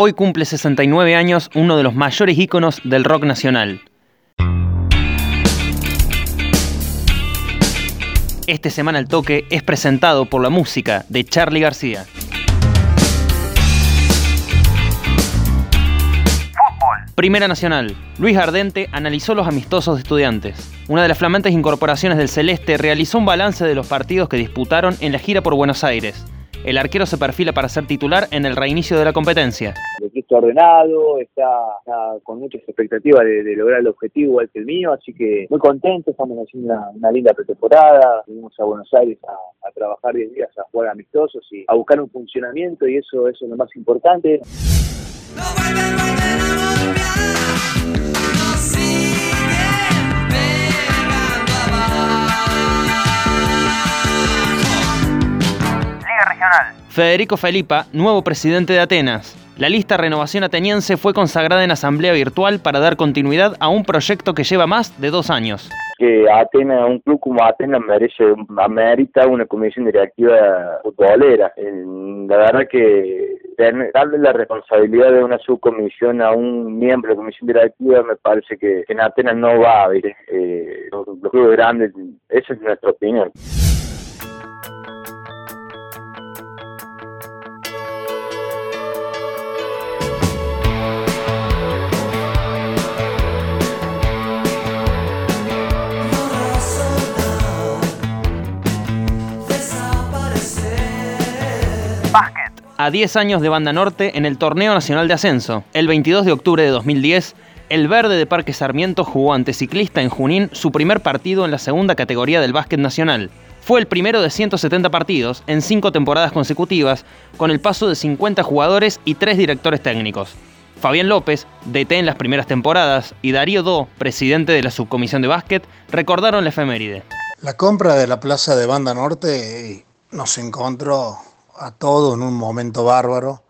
Hoy cumple 69 años uno de los mayores íconos del rock nacional. Este Semana al Toque es presentado por la música de Charlie García. Primera Nacional. Luis Ardente analizó los amistosos de estudiantes. Una de las flamantes incorporaciones del Celeste realizó un balance de los partidos que disputaron en la gira por Buenos Aires. El arquero se perfila para ser titular en el reinicio de la competencia. El equipo está ordenado, está, con muchas expectativas de, lograr el objetivo igual que el mío, así que muy contento, estamos haciendo una, linda pretemporada, venimos a Buenos Aires a, trabajar 10 días, a jugar amistosos y a buscar un funcionamiento y eso, eso es lo más importante. Federico Felipa, nuevo presidente de Atenas. La lista Renovación Ateniense fue consagrada en asamblea virtual para dar continuidad a un proyecto que lleva más de dos años. Que Atenas, un club como Atenas merece, amerita una comisión directiva futbolera. La verdad que darle la responsabilidad de una subcomisión a un miembro de la comisión directiva me parece que, en Atenas no va, eh, los clubes grandes, esa es nuestra opinión. A 10 años de Banda Norte en el Torneo Nacional de Ascenso. El 22 de octubre de 2010, el Verde de Parque Sarmiento jugó ante Ciclista en Junín su primer partido en la segunda categoría del básquet nacional. Fue el primero de 170 partidos en cinco temporadas consecutivas, con el paso de 50 jugadores y tres directores técnicos. Fabián López, DT en las primeras temporadas, y Darío Do, presidente de la subcomisión de básquet, recordaron la efeméride. La compra de la plaza de Banda Norte nos encontró a todo en un momento bárbaro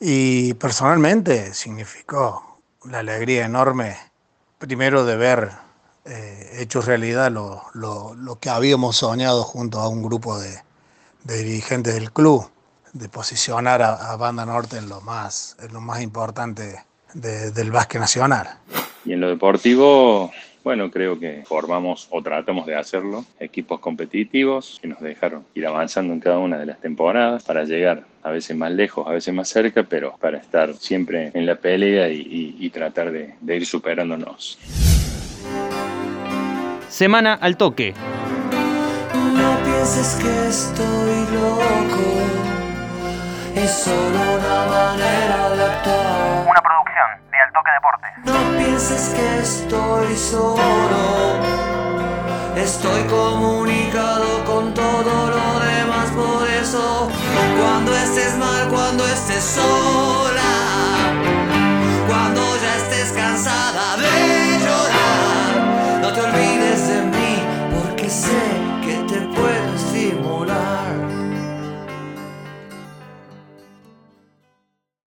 y personalmente significó la alegría enorme, primero de ver eh, hecho realidad lo, que habíamos soñado junto a un grupo de, dirigentes del club, de posicionar a, Banda Norte en lo más, en lo más importante del básquet nacional. Y en lo deportivo, bueno, creo que formamos o tratamos de hacerlo equipos competitivos que nos dejaron ir avanzando en cada una de las temporadas para llegar a veces más lejos, a veces más cerca, pero para estar siempre en la pelea y, tratar de, de ir superándonos. Semana al toque. No pienses que estoy loco, es solo una Pienses que estoy solo, estoy comunicado con todo lo demás, por eso cuando estés mal, cuando estés solo.